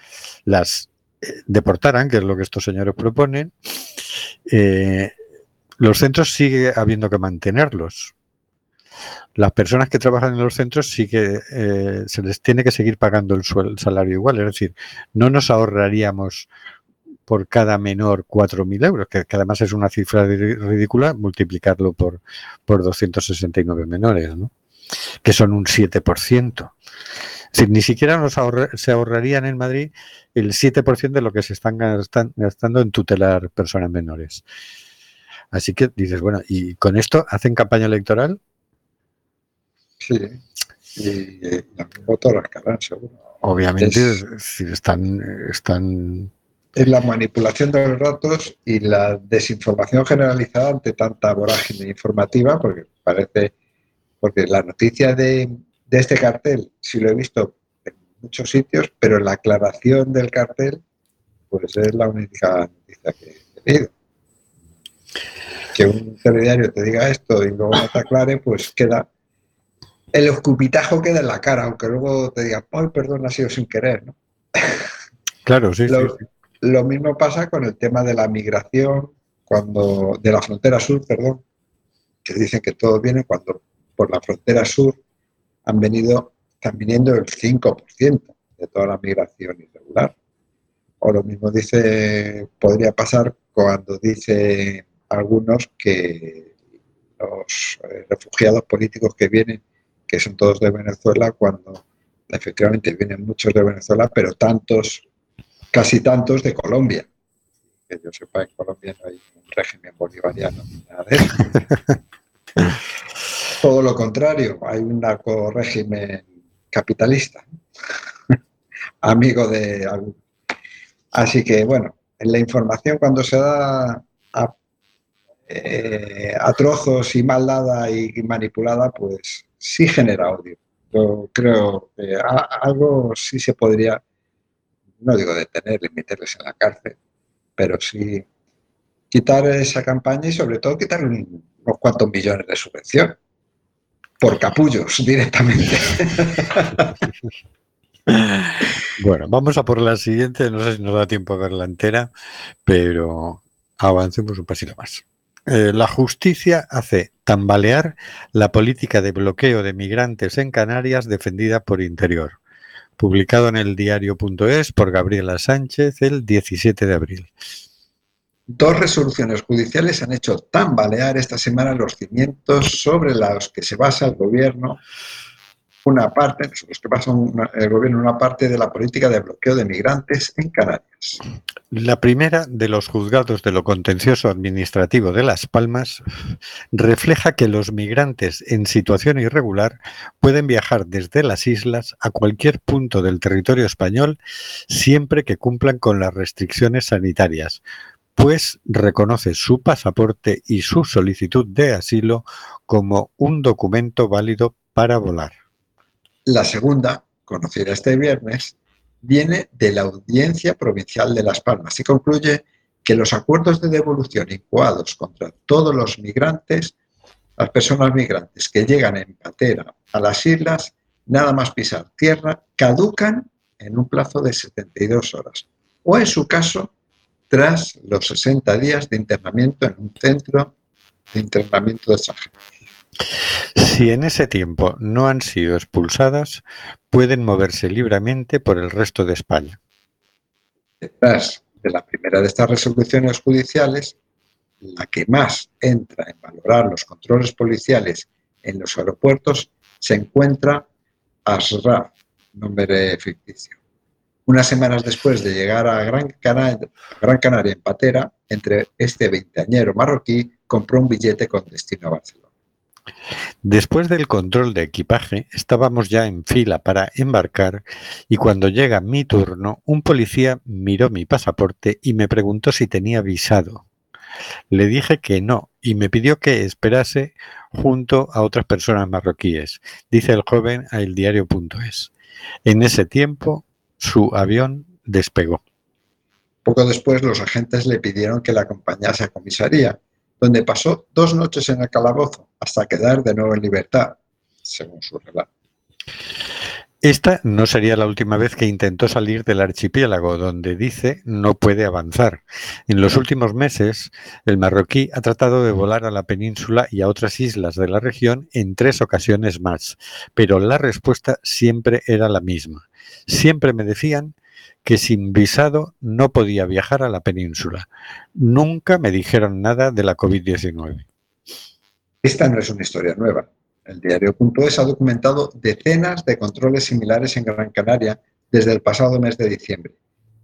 [SPEAKER 1] las eh, deportaran, que es lo que estos señores proponen, eh, los centros sigue habiendo que mantenerlos. Las personas que trabajan en los centros sí que eh, se les tiene que seguir pagando el, suel- el salario igual. Es decir, no nos ahorraríamos por cada menor 4.000 euros, que, que además es una cifra ri- ridícula, multiplicarlo por, por 269 menores, ¿no? Que son un 7%. Es decir, ni siquiera nos ahorra- se ahorrarían en Madrid el 7% de lo que se están gastan- gastando en tutelar personas menores. Así que dices, bueno, ¿y con esto hacen campaña electoral?
[SPEAKER 2] Sí. Y, y algún voto rascarán, seguro.
[SPEAKER 1] Obviamente,
[SPEAKER 2] Es-
[SPEAKER 1] si están, están
[SPEAKER 2] Es la manipulación de los datos y la desinformación generalizada ante tanta vorágine informativa, porque parece, porque la noticia de, de este cartel sí lo he visto en muchos sitios, pero la aclaración del cartel, pues es la única noticia que he leído. Que un telediario te diga esto y luego no te aclare, pues queda. El escupitajo queda en la cara, aunque luego te diga, ay, perdón, ha sido sin querer, ¿no?
[SPEAKER 1] Claro, sí, sí,
[SPEAKER 2] Lo-
[SPEAKER 1] sí.
[SPEAKER 2] Lo mismo pasa con el tema de la migración, cuando de la frontera sur, perdón, que dicen que todo viene cuando por la frontera sur han venido, están viniendo el 5% de toda la migración irregular. O lo mismo dice, podría pasar cuando dice algunos que los eh, refugiados políticos que vienen, que son todos de Venezuela, cuando efectivamente vienen muchos de Venezuela, pero tantos casi tantos de Colombia. Que yo sepa, en Colombia no hay un régimen bolivariano ni nada de eso. Todo lo contrario, hay un narco régimen capitalista, amigo de. Así que, bueno, en la información cuando se da a, eh, a trozos y mal dada y manipulada, pues sí genera odio. Yo creo que algo sí se podría no digo detener y meterles en la cárcel, pero sí quitar esa campaña y sobre todo quitarle un- unos cuantos millones de subvención por capullos directamente.
[SPEAKER 1] Bueno, vamos a por la siguiente. No sé si nos da tiempo a verla entera, pero avancemos un pasito más. Eh, la justicia hace tambalear la política de bloqueo de migrantes en Canarias defendida por Interior. Publicado en el diario.es por Gabriela Sánchez el 17 de abril.
[SPEAKER 2] Dos resoluciones judiciales han hecho tambalear esta semana los cimientos sobre los que se basa el gobierno, una parte, los que basa una- el gobierno una parte de la política de bloqueo de migrantes en Canarias.
[SPEAKER 1] La primera de los juzgados de lo contencioso administrativo de Las Palmas refleja que los migrantes en situación irregular pueden viajar desde las islas a cualquier punto del territorio español siempre que cumplan con las restricciones sanitarias, pues reconoce su pasaporte y su solicitud de asilo como un documento válido para volar.
[SPEAKER 2] La segunda, conocida este viernes, viene de la Audiencia Provincial de Las Palmas y concluye que los acuerdos de devolución incoados contra todos los migrantes, las personas migrantes que llegan en patera a las islas, nada más pisar tierra, caducan en un plazo de 72 horas o, en su caso, tras los 60 días de internamiento en un centro de internamiento de extranjeros.
[SPEAKER 1] Si en ese tiempo no han sido expulsadas, pueden moverse libremente por el resto de España.
[SPEAKER 2] detrás de la primera de estas resoluciones judiciales, la que más entra en valorar los controles policiales en los aeropuertos, se encuentra Asraf, nombre ficticio. Unas semanas después de llegar a Gran Canaria, en patera, entre este veinteañero marroquí compró un billete con destino a Barcelona.
[SPEAKER 1] Después del control de equipaje, estábamos ya en fila para embarcar y cuando llega mi turno, un policía miró mi pasaporte y me preguntó si tenía visado. Le dije que no y me pidió que esperase junto a otras personas marroquíes, dice el joven a eldiario.es. En ese tiempo, su avión despegó.
[SPEAKER 2] Poco después, los agentes le pidieron que la acompañase a comisaría, donde pasó dos noches en el calabozo hasta quedar de nuevo en libertad, según su relato.
[SPEAKER 1] Esta no sería la última vez que intentó salir del archipiélago, donde dice no puede avanzar. En los últimos meses, el marroquí ha tratado de volar a la península y a otras islas de la región en tres ocasiones más, pero la respuesta siempre era la misma. Siempre me decían que sin visado no podía viajar a la península. Nunca me dijeron nada de la COVID-19.
[SPEAKER 2] Esta no es una historia nueva. El diario.es ha documentado decenas de controles similares en Gran Canaria desde el pasado mes de diciembre,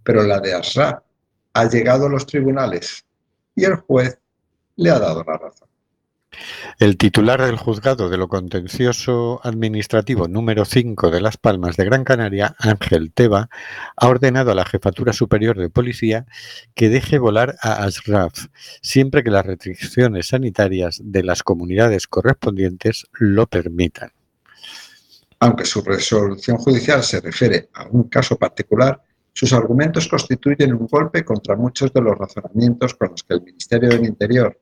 [SPEAKER 2] pero la de Asra ha llegado a los tribunales y el juez le ha dado la razón.
[SPEAKER 1] El titular del juzgado de lo contencioso administrativo número 5 de Las Palmas de Gran Canaria, Ángel Teba, ha ordenado a la Jefatura Superior de Policía que deje volar a Ashraf, siempre que las restricciones sanitarias de las comunidades correspondientes lo permitan.
[SPEAKER 2] Aunque su resolución judicial se refiere a un caso particular, sus argumentos constituyen un golpe contra muchos de los razonamientos con los que el Ministerio del Interior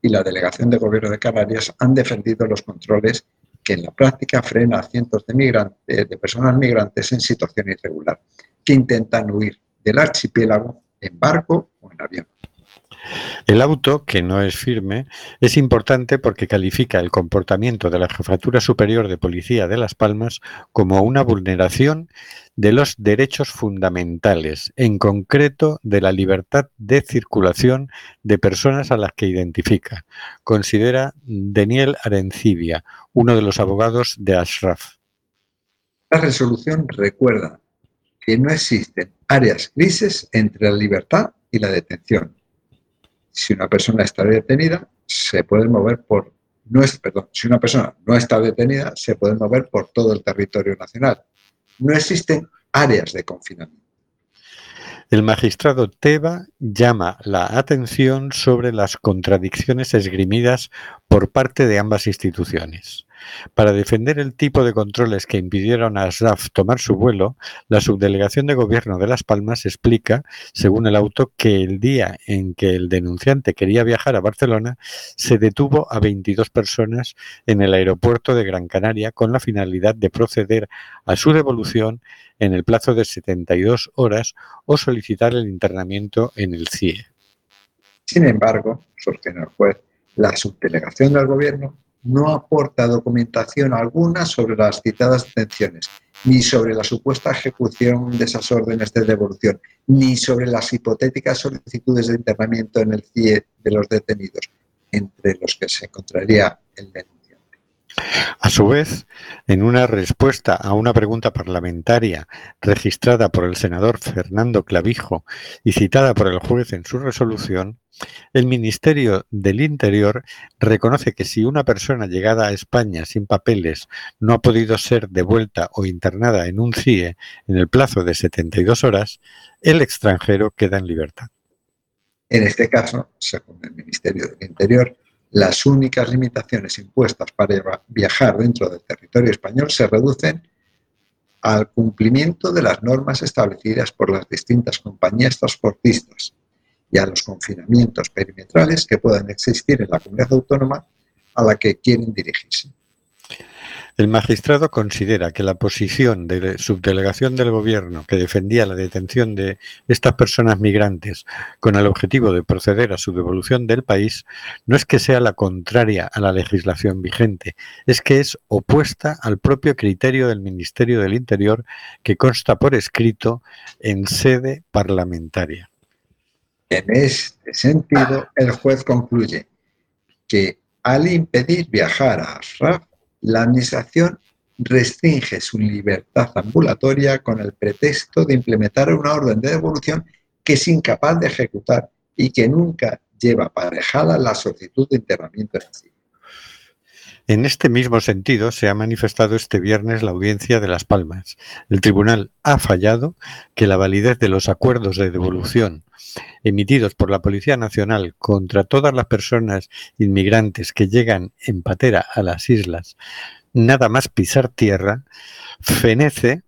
[SPEAKER 2] y la Delegación de Gobierno de Canarias han defendido los controles que en la práctica frena a cientos de, migrantes, de personas migrantes en situación irregular que intentan huir del archipiélago en barco o en avión.
[SPEAKER 1] El auto, que no es firme, es importante porque califica el comportamiento de la Jefatura Superior de Policía de Las Palmas como una vulneración de los derechos fundamentales, en concreto de la libertad de circulación de personas a las que identifica, considera Daniel Arencibia, uno de los abogados de Ashraf.
[SPEAKER 2] La resolución recuerda que no existen áreas grises entre la libertad y la detención si una persona está detenida, se puede mover por no perdón, si una persona no está detenida, se puede mover por todo el territorio nacional. No existen áreas de confinamiento.
[SPEAKER 1] El magistrado Teba llama la atención sobre las contradicciones esgrimidas por parte de ambas instituciones. Para defender el tipo de controles que impidieron a Asraf tomar su vuelo, la Subdelegación de Gobierno de Las Palmas explica, según el auto, que el día en que el denunciante quería viajar a Barcelona, se detuvo a 22 personas en el aeropuerto de Gran Canaria con la finalidad de proceder a su devolución en el plazo de 72 horas o solicitar el internamiento en el CIE.
[SPEAKER 2] Sin embargo, sostiene el juez, la subdelegación del Gobierno no aporta documentación alguna sobre las citadas detenciones, ni sobre la supuesta ejecución de esas órdenes de devolución, ni sobre las hipotéticas solicitudes de internamiento en el CIE de los detenidos, entre los que se encontraría el.
[SPEAKER 1] A su vez, en una respuesta a una pregunta parlamentaria registrada por el senador Fernando Clavijo y citada por el juez en su resolución, el Ministerio del Interior reconoce que si una persona llegada a España sin papeles no ha podido ser devuelta o internada en un CIE en el plazo de 72 horas, el extranjero queda en libertad.
[SPEAKER 2] En este caso, según el Ministerio del Interior, las únicas limitaciones impuestas para viajar dentro del territorio español se reducen al cumplimiento de las normas establecidas por las distintas compañías transportistas y a los confinamientos perimetrales que puedan existir en la comunidad autónoma a la que quieren dirigirse.
[SPEAKER 1] El magistrado considera que la posición de subdelegación del Gobierno que defendía la detención de estas personas migrantes con el objetivo de proceder a su devolución del país no es que sea la contraria a la legislación vigente, es que es opuesta al propio criterio del Ministerio del Interior que consta por escrito en sede parlamentaria.
[SPEAKER 2] En este sentido, el juez concluye que al impedir viajar a Ashraf, la Administración restringe su libertad ambulatoria con el pretexto de implementar una orden de devolución que es incapaz de ejecutar y que nunca lleva aparejada la solicitud de internamiento en sí.
[SPEAKER 1] En este mismo sentido, se ha manifestado este viernes la audiencia de Las Palmas. El tribunal ha fallado que la validez de los acuerdos de devolución emitidos por la Policía Nacional contra todas las personas inmigrantes que llegan en patera a las islas, nada más pisar tierra, fenece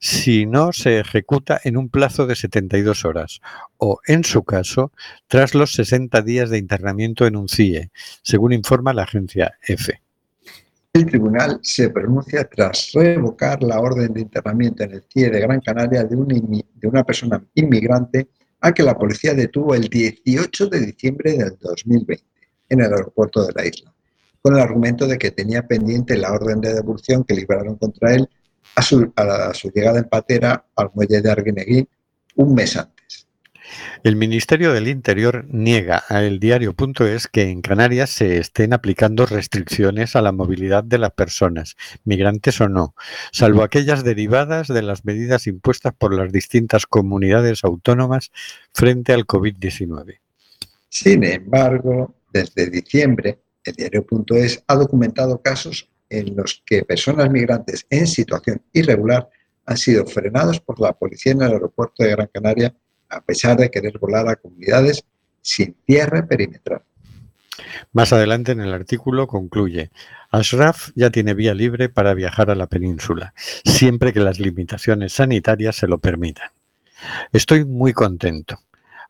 [SPEAKER 1] si no se ejecuta en un plazo de 72 horas o, en su caso, tras los 60 días de internamiento en un CIE, según informa la agencia EFE.
[SPEAKER 2] El tribunal se pronuncia tras revocar la orden de internamiento en el CIE de Gran Canaria de, una persona inmigrante a que la policía detuvo el 18 de diciembre del 2020 en el aeropuerto de la isla, con el argumento de que tenía pendiente la orden de devolución que libraron contra él a su, a su llegada en patera al muelle de Arguineguín un mes antes.
[SPEAKER 1] El Ministerio del Interior niega a El Diario.es que en Canarias se estén aplicando restricciones a la movilidad de las personas, migrantes o no, salvo aquellas derivadas de las medidas impuestas por las distintas comunidades autónomas frente al COVID-19.
[SPEAKER 2] Sin embargo, desde diciembre, el diario.es ha documentado casos en los que personas migrantes en situación irregular han sido frenados por la policía en el aeropuerto de Gran Canaria a pesar de querer volar a comunidades sin cierre perimetral.
[SPEAKER 1] Más adelante en el artículo concluye, Ashraf ya tiene vía libre para viajar a la península, siempre que las limitaciones sanitarias se lo permitan. Estoy muy contento.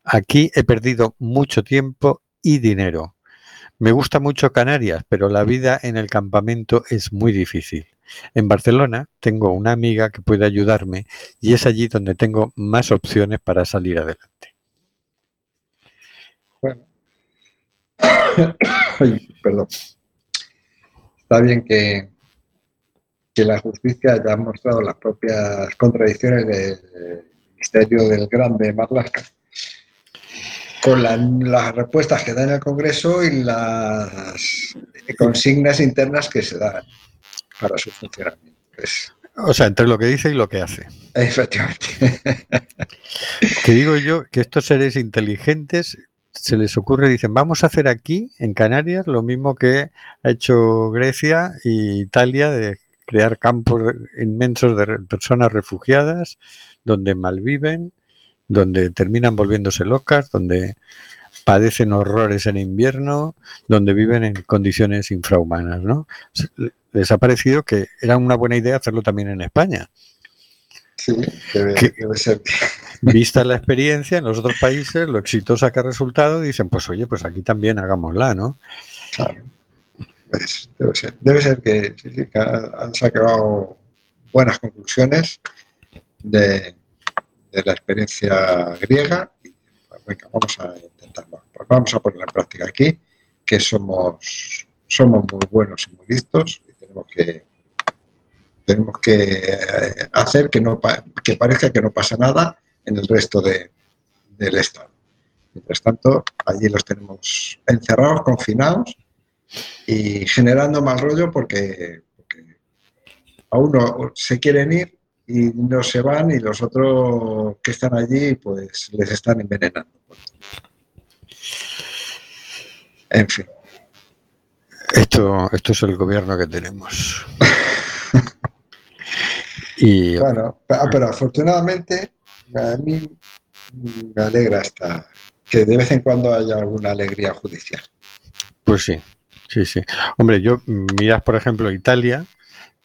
[SPEAKER 1] Aquí he perdido mucho tiempo y dinero. Me gusta mucho Canarias, pero la vida en el campamento es muy difícil. En Barcelona tengo una amiga que puede ayudarme y es allí donde tengo más opciones para salir adelante.
[SPEAKER 2] Bueno. Perdón. Está bien que, que la justicia haya mostrado las propias contradicciones del Ministerio del Grande Marlaska con la- las respuestas que da en el Congreso y las consignas internas que se dan para su funcionamiento. Pues,
[SPEAKER 1] O sea, entre lo que dice y lo que hace.
[SPEAKER 2] efectivamente.
[SPEAKER 1] Que digo yo que estos seres inteligentes se les ocurre, dicen, vamos a hacer aquí, en Canarias, lo mismo que ha hecho Grecia e Italia de crear campos inmensos de personas refugiadas, donde malviven, donde terminan volviéndose locas, donde padecen horrores en invierno, donde viven en condiciones infrahumanas, ¿no? Les ha parecido que era una buena idea hacerlo también en España.
[SPEAKER 2] Sí, debe,
[SPEAKER 1] ¿Qué?
[SPEAKER 2] debe ser.
[SPEAKER 1] Vista la experiencia en los otros países, lo exitosa que ha resultado, dicen, pues oye, pues aquí también hagámosla, ¿no?
[SPEAKER 2] Claro. Pues, debe ser. Debe ser que, sí, que han sacado buenas conclusiones de, de la experiencia griega. Y, pues, venga, vamos a Pues vamos a ponerlo en práctica aquí, que somos, somos muy buenos y muy listos y tenemos que tenemos que eh, hacer que, no, que parezca que no pasa nada en el resto de- del Estado. Mientras tanto, allí los tenemos encerrados, confinados y generando mal rollo porque, porque a uno se quieren ir y no se van y los otros que están allí pues les están envenenando. En fin,
[SPEAKER 1] Esto, esto es el gobierno que tenemos. Y
[SPEAKER 2] bueno, ah, pero afortunadamente a mí me alegra hasta que de vez en cuando haya alguna alegría judicial.
[SPEAKER 1] pues sí, sí, sí. Hombre, yo miras, por ejemplo, Italia,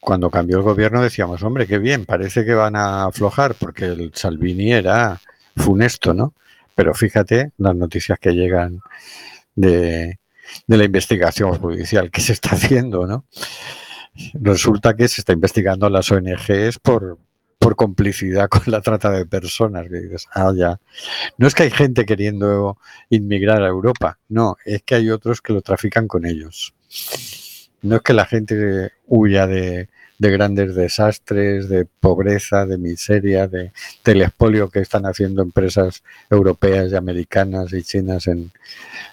[SPEAKER 1] cuando cambió el gobierno decíamos, hombre, qué bien, parece que van a aflojar, porque el Salvini era funesto, ¿no? Pero fíjate las noticias que llegan de, de la investigación judicial que se está haciendo, ¿no? Resulta que se está investigando a las ONGs por, por complicidad con la trata de personas. Ah, ya. No es que hay gente queriendo inmigrar a Europa, no, es que hay otros que lo trafican con ellos. No es que la gente huya de, de grandes desastres, de pobreza, de miseria, de, del expolio que están haciendo empresas europeas y americanas y chinas en,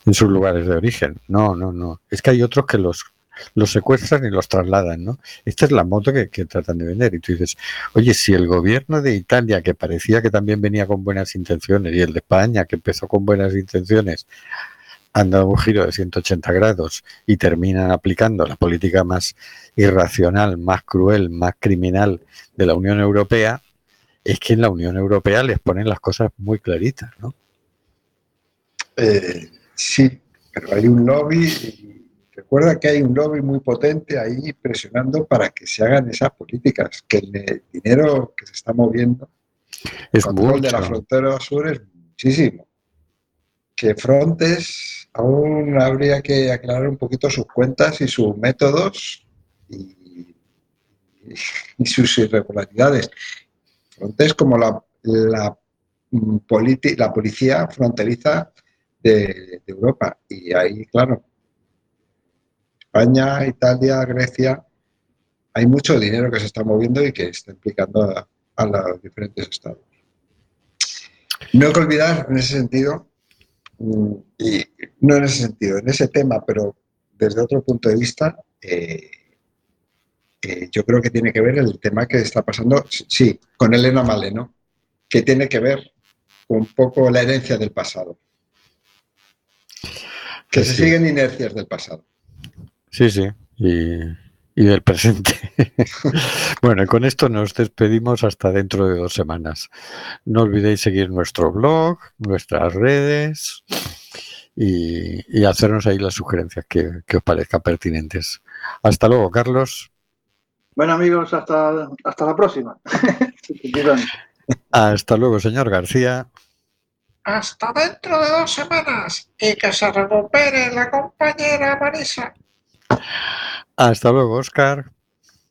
[SPEAKER 1] en sus lugares de origen. No, no, no. Es que hay otros que los, los secuestran y los trasladan, ¿no? Esta es la moto que, que tratan de vender. Y tú dices, oye, si el gobierno de Italia, que parecía que también venía con buenas intenciones, y el de España, que empezó con buenas intenciones, han dado un giro de 180 grados y terminan aplicando la política más irracional, más cruel, más criminal de la Unión Europea, es que en la Unión Europea les ponen las cosas muy claritas, ¿no?
[SPEAKER 2] Eh, sí, pero hay un lobby, y recuerda que hay un lobby muy potente ahí presionando para que se hagan esas políticas, que el dinero que se está moviendo, el
[SPEAKER 1] Es
[SPEAKER 2] control de la frontera sur es muchísimo. Que Frontex aún habría que aclarar un poquito sus cuentas y sus métodos y, sus irregularidades. Frontex como la, la, mm, la policía fronteriza de, Europa. Y ahí, claro, España, Italia, Grecia, hay mucho dinero que se está moviendo y que está implicando a, los diferentes estados. No hay que olvidar en ese sentido, y no en ese sentido, en ese tema, pero desde otro punto de vista, eh, eh, yo creo que tiene que ver el tema que está pasando, sí, con Elena Maleno, que tiene que ver con un poco la herencia del pasado. Que se siguen inercias del pasado.
[SPEAKER 1] Sí, sí. Y, y del presente. bueno, y con esto nos despedimos hasta dentro de dos semanas. No olvidéis seguir nuestro blog, nuestras redes y, y hacernos ahí las sugerencias que, que os parezcan pertinentes. Hasta luego, Carlos.
[SPEAKER 3] Bueno, amigos, hasta, hasta la próxima.
[SPEAKER 1] Hasta luego, señor García.
[SPEAKER 4] Hasta dentro de dos semanas y que se recupere la compañera Marisa.
[SPEAKER 1] Hasta luego, Oscar.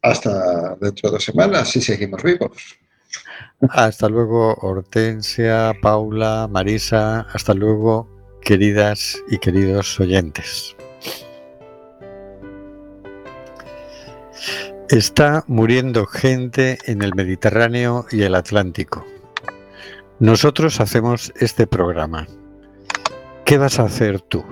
[SPEAKER 2] Hasta dentro de dos semanas, si seguimos vivos.
[SPEAKER 1] Hasta luego, Hortensia, Paula, Marisa. Hasta luego, queridas y queridos oyentes. Está muriendo gente en el Mediterráneo y el Atlántico. Nosotros hacemos este programa. ¿Qué vas a hacer tú?